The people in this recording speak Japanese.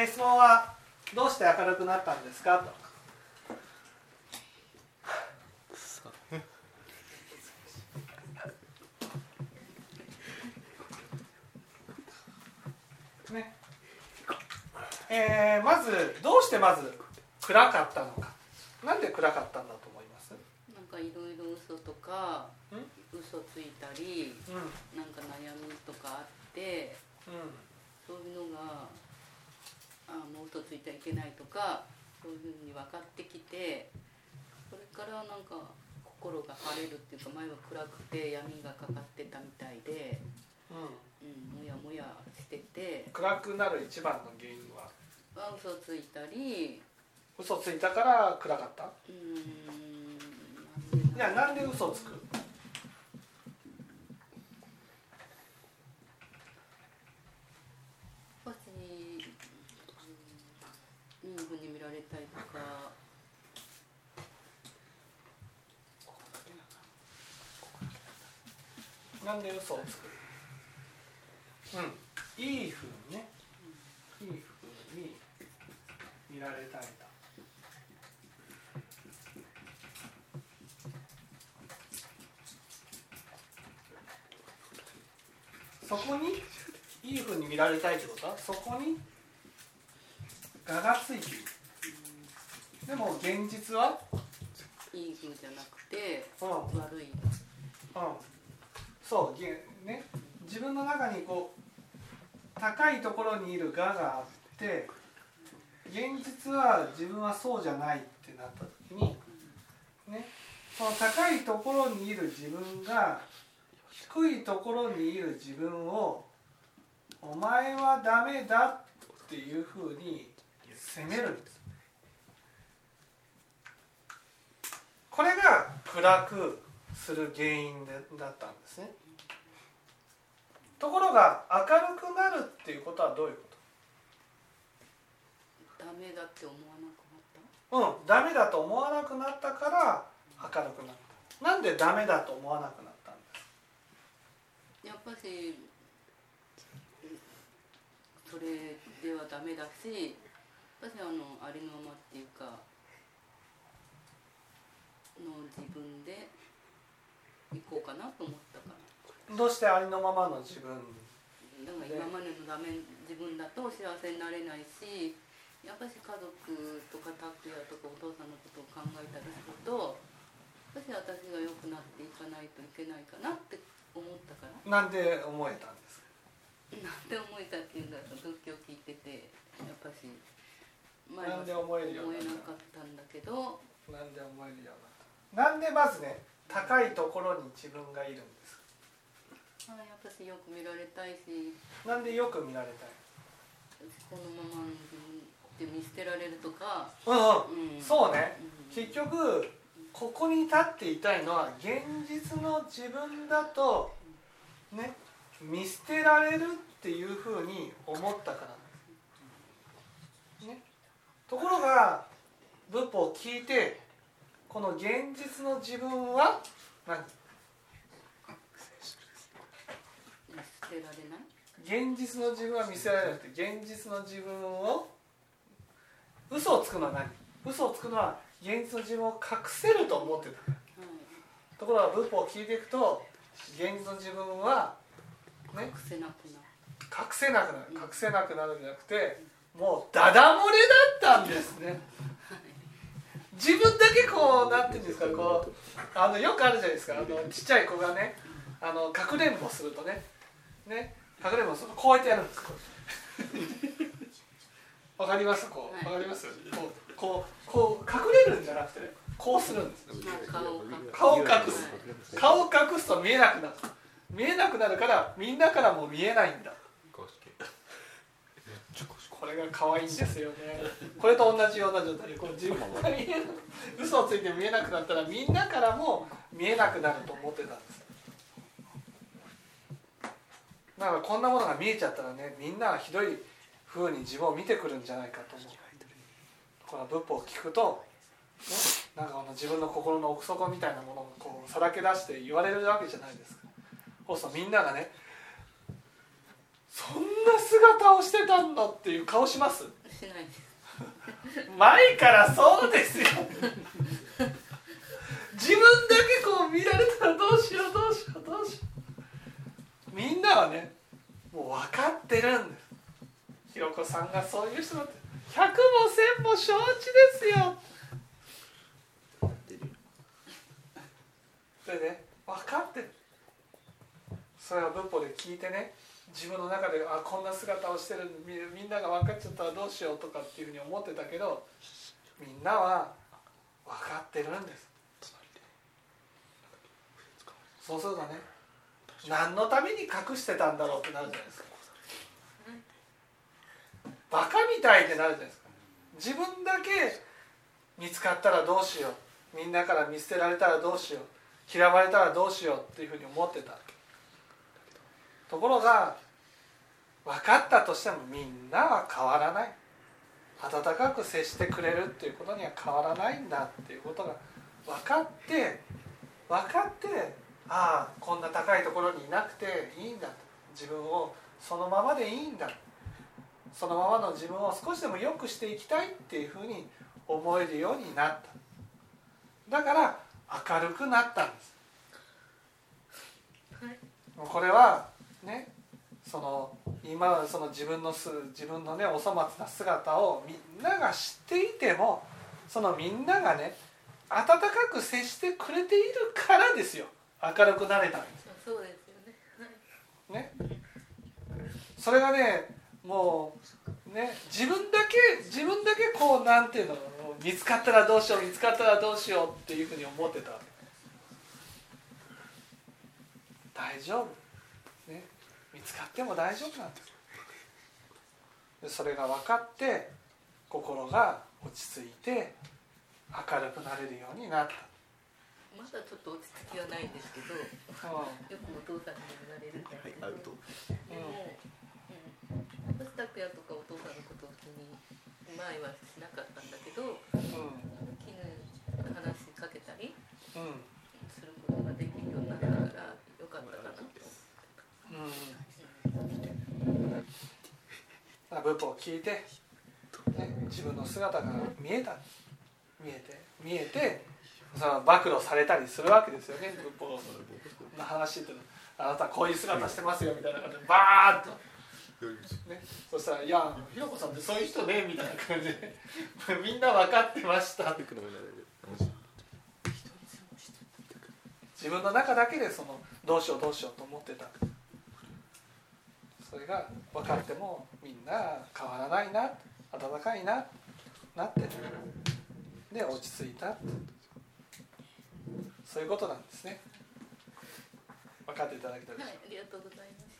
えー、質問はどうして明るくなったんですか？と。ね。えー、まずどうしてまず暗かったのか。なんで暗かったんだと思います？なんかいろいろ嘘とか嘘ついたり、うん、なんか悩みとかあって、うん、そういうのがあもう嘘ついちゃいけないとかそういうふうに分かってきてこれからなんか心が晴れるっていうか前は暗くて闇がかかってたみたいで、うん、うん、もやもやしてて。暗くなる一番の原因は？嘘ついたり。嘘ついたから暗かった？うんいやなんで嘘つくいいふうに見られたいとか。なんで嘘をつく？うん。いいふうにねいいふうに見られたいと。そこに？いいふうに見られたいってこと？はそこに？我がついているでも現実はいい風じゃなくて、うん、悪い、うん、そうね。自分の中にこう高いところにいる我があって現実は自分はそうじゃないってなった時にね。その高いところにいる自分が低いところにいる自分をお前はダメだっていうふうに責めるんですこれが暗くする原因でだったんですね。ところが明るくなるっていうことはどういうこと？ダメだって思わなくなった？うんダメだと思わなくなったから明るくなった。なんでダメだと思わなくなったんです？やっぱしそれではダメだし私はあのありのままっていうかの自分で行こうかなと思ったから。どうしてありのままの自分。だから今までのダメ自分だと幸せになれないしやっぱし家族とか拓也とかお父さんのことを考えたりすると私は私が良くなっていかないといけないかなって思ったから。なんで思えたんですか？なんで思えたっていうんだと仏教聞いててやっぱしなんで思えなかったんだけど。なんで思えるようになったなんでまずね高いところに自分がいるんですあやっぱしよく見られたいし。なんでよく見られたい？このままで見捨てられるとか。うん、うん、そうね、うん、結局ここに立っていたいのは現実の自分だとね見捨てられるっていうふうに思ったからところが仏法を聞いてこの現実の自分は？何？現実の自分は見せられなくて現実の自分を？嘘をつくのは何？嘘をつくのは現実の自分を隠せると思ってた、ところが仏法を聞いていくと現実の自分は、ね、隠せなくなる。隠せなくなる。隠せなくなるんじゃなくてもうダダ漏れだったんですね自分だけこうなんていうんですかこうあのよくあるじゃないですか。あのちっちゃい子がねあのかくれんぼするとねねかくれんぼするとこうやってやるんです わかります？こうわかります？こうこうこう隠れるんじゃなくてねこうするんです。顔を隠す。顔を隠すと見えなくなる。見えなくなるからみんなからも見えないんだこれが可愛いんですよね。これと同じような状態でこう自分が見えな嘘をついて見えなくなったらみんなからも見えなくなると思ってたんです。だからこんなものが見えちゃったらねみんなはひどい風に自分を見てくるんじゃないかと思う。この仏法を聞くと、ね、なんかこの自分の心の奥底みたいなものをこうさらけ出して言われるわけじゃないですか。そうするとみんながねそんな姿をしてたんだっていう顔します？しないです。前からそうですよ。自分だけこう見られたらどうしようどうしようどうしよう。みんなはねもう分かってるんです。ひろこさんがそういう人だって。百も千も承知ですよ。でね分かってる。それは仏法で聞いてね。自分の中であこんな姿をしてるみみんなが分かっちゃったらどうしようとかっていうふうに思ってたけどみんなは分かってるんです。そうするとね何のために隠してたんだろうってなるじゃないですか。バカみたいってなるじゃないですか。自分だけ見つかったらどうしよう。みんなから見捨てられたらどうしよう。嫌われたらどうしようっていうふうに思ってた。ところが分かったとしてもみんなは変わらない。温かく接してくれるっていうことには変わらないんだっていうことが分かって分かってああこんな高いところにいなくていいんだと。自分をそのままでいいんだ。そのままの自分を少しでも良くしていきたいっていうふうに思えるようになった。だから明るくなったんです、はい、これはねその今その自分のす自分のねお粗末な姿をみんなが知っていてもそのみんながね温かく接してくれているからですよ。明るくなれたんですそうですよね、ね、それがねもうね自分だけ自分だけこうなんていうの見つかったらどうしよう見つかったらどうしようっていうふうに思ってた大丈夫見つかっても大丈夫なんです。それが分かって心が落ち着いて明るくなれるようになった。まだちょっと落ち着きはないんですけど、うん、よくお父さんに言われるん。だけど、はい、でも、うん、私拓也とかお父さん。のことを気に前はしなかったん。だけど、うん、絹話しかけたりすることができるようになったからよかったかなと思って。うん仏法を聞いて、ね、自分の姿が見えた見えて見えてその暴露されたりするわけですよね。仏法の話ってあなたこういう姿してますよみたいな感じでバーッと。ね、そしたら「いやひろこさんってそういう人ね」みたいな感じで。みんな分かってました。自分の中だけでそのどうしようどうしようと思ってた。それが分かってもみんな変わらないな暖かいななってるで落ち着いたそういうことなんですね。分かっていただけたでしょう、はい、ありがとうございます